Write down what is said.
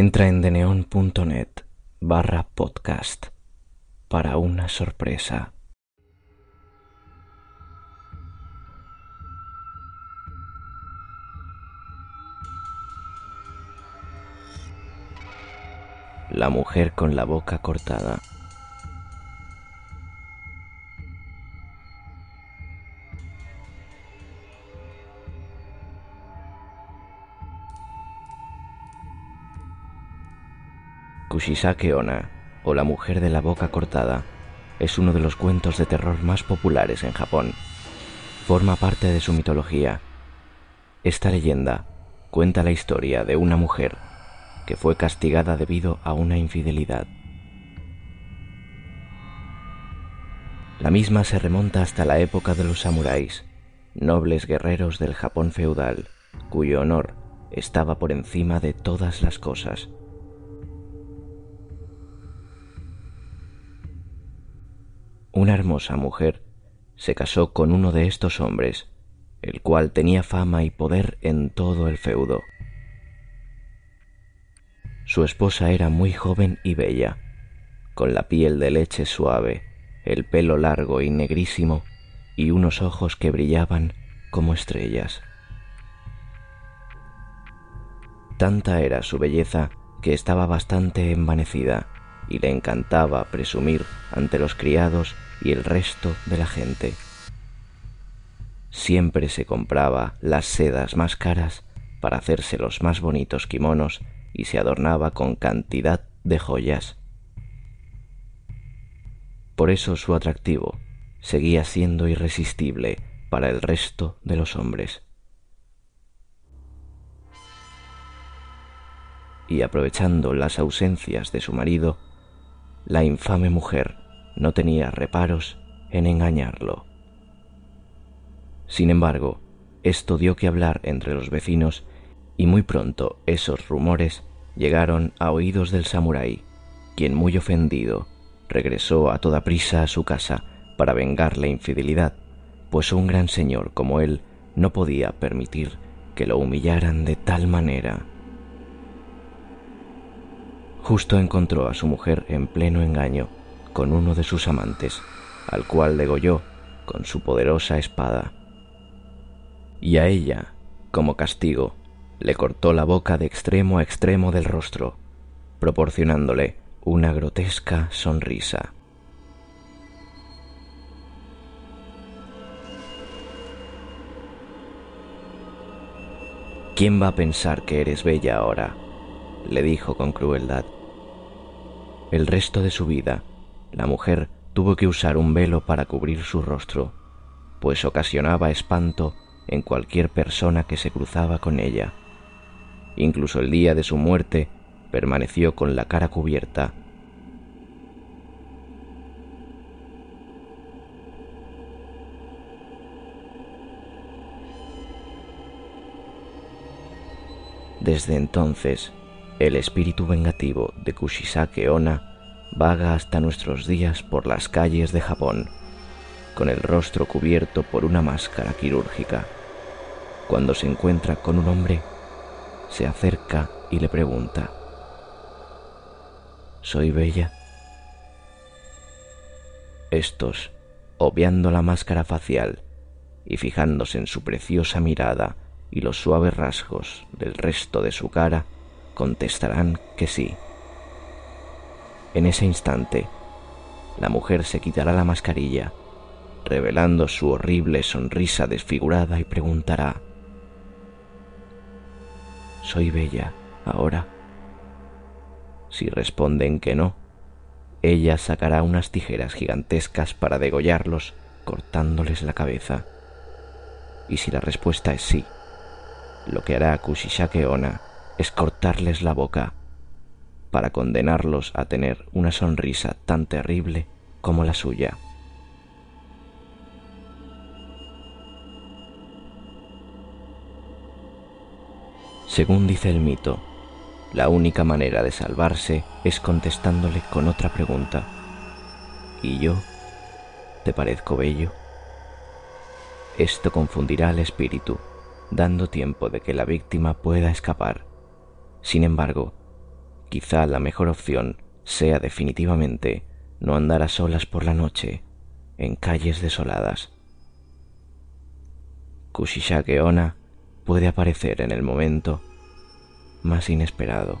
Entra en deneon.net barra podcast para una sorpresa. La mujer con la boca cortada. Kushisake Onna, o La mujer de la boca cortada, es uno de los cuentos de terror más populares en Japón. Forma parte de su mitología. Esta leyenda cuenta la historia de una mujer que fue castigada debido a una infidelidad. La misma se remonta hasta la época de los samuráis, nobles guerreros del Japón feudal, cuyo honor estaba por encima de todas las cosas. Una hermosa mujer se casó con uno de estos hombres, el cual tenía fama y poder en todo el feudo. Su esposa era muy joven y bella, con la piel de leche suave, el pelo largo y negrísimo y unos ojos que brillaban como estrellas. Tanta era su belleza que estaba bastante envanecida y le encantaba presumir ante los criados y el resto de la gente. Siempre se compraba las sedas más caras para hacerse los más bonitos kimonos y se adornaba con cantidad de joyas. Por eso su atractivo seguía siendo irresistible para el resto de los hombres. Y aprovechando las ausencias de su marido, la infame mujer no tenía reparos en engañarlo. Sin embargo, esto dio que hablar entre los vecinos y muy pronto esos rumores llegaron a oídos del samurái, quien muy ofendido regresó a toda prisa a su casa para vengar la infidelidad, pues un gran señor como él no podía permitir que lo humillaran de tal manera. Justo encontró a su mujer en pleno engaño con uno de sus amantes, al cual degolló con su poderosa espada. Y a ella, como castigo, le cortó la boca de extremo a extremo del rostro, proporcionándole una grotesca sonrisa. ¿Quién va a pensar que eres bella ahora? le dijo con crueldad. El resto de su vida, la mujer tuvo que usar un velo para cubrir su rostro, pues ocasionaba espanto en cualquier persona que se cruzaba con ella. Incluso el día de su muerte permaneció con la cara cubierta. Desde entonces, el espíritu vengativo de Kushisake Onna vaga hasta nuestros días por las calles de Japón, con el rostro cubierto por una máscara quirúrgica. Cuando se encuentra con un hombre, se acerca y le pregunta, ¿Soy bella? Estos, obviando la máscara facial y fijándose en su preciosa mirada y los suaves rasgos del resto de su cara, contestarán que sí. En ese instante, la mujer se quitará la mascarilla, revelando su horrible sonrisa desfigurada y preguntará, ¿Soy bella ahora? Si responden que no, ella sacará unas tijeras gigantescas para degollarlos, cortándoles la cabeza. Y si la respuesta es sí, lo que hará Kushishake Onna es cortarles la boca para condenarlos a tener una sonrisa tan terrible como la suya. Según dice el mito, la única manera de salvarse es contestándole con otra pregunta. ¿Y yo? ¿Te parezco bello? Esto confundirá al espíritu, dando tiempo de que la víctima pueda escapar sin embargo, quizá la mejor opción sea definitivamente no andar a solas por la noche en calles desoladas. Kushishake Ona puede aparecer en el momento más inesperado.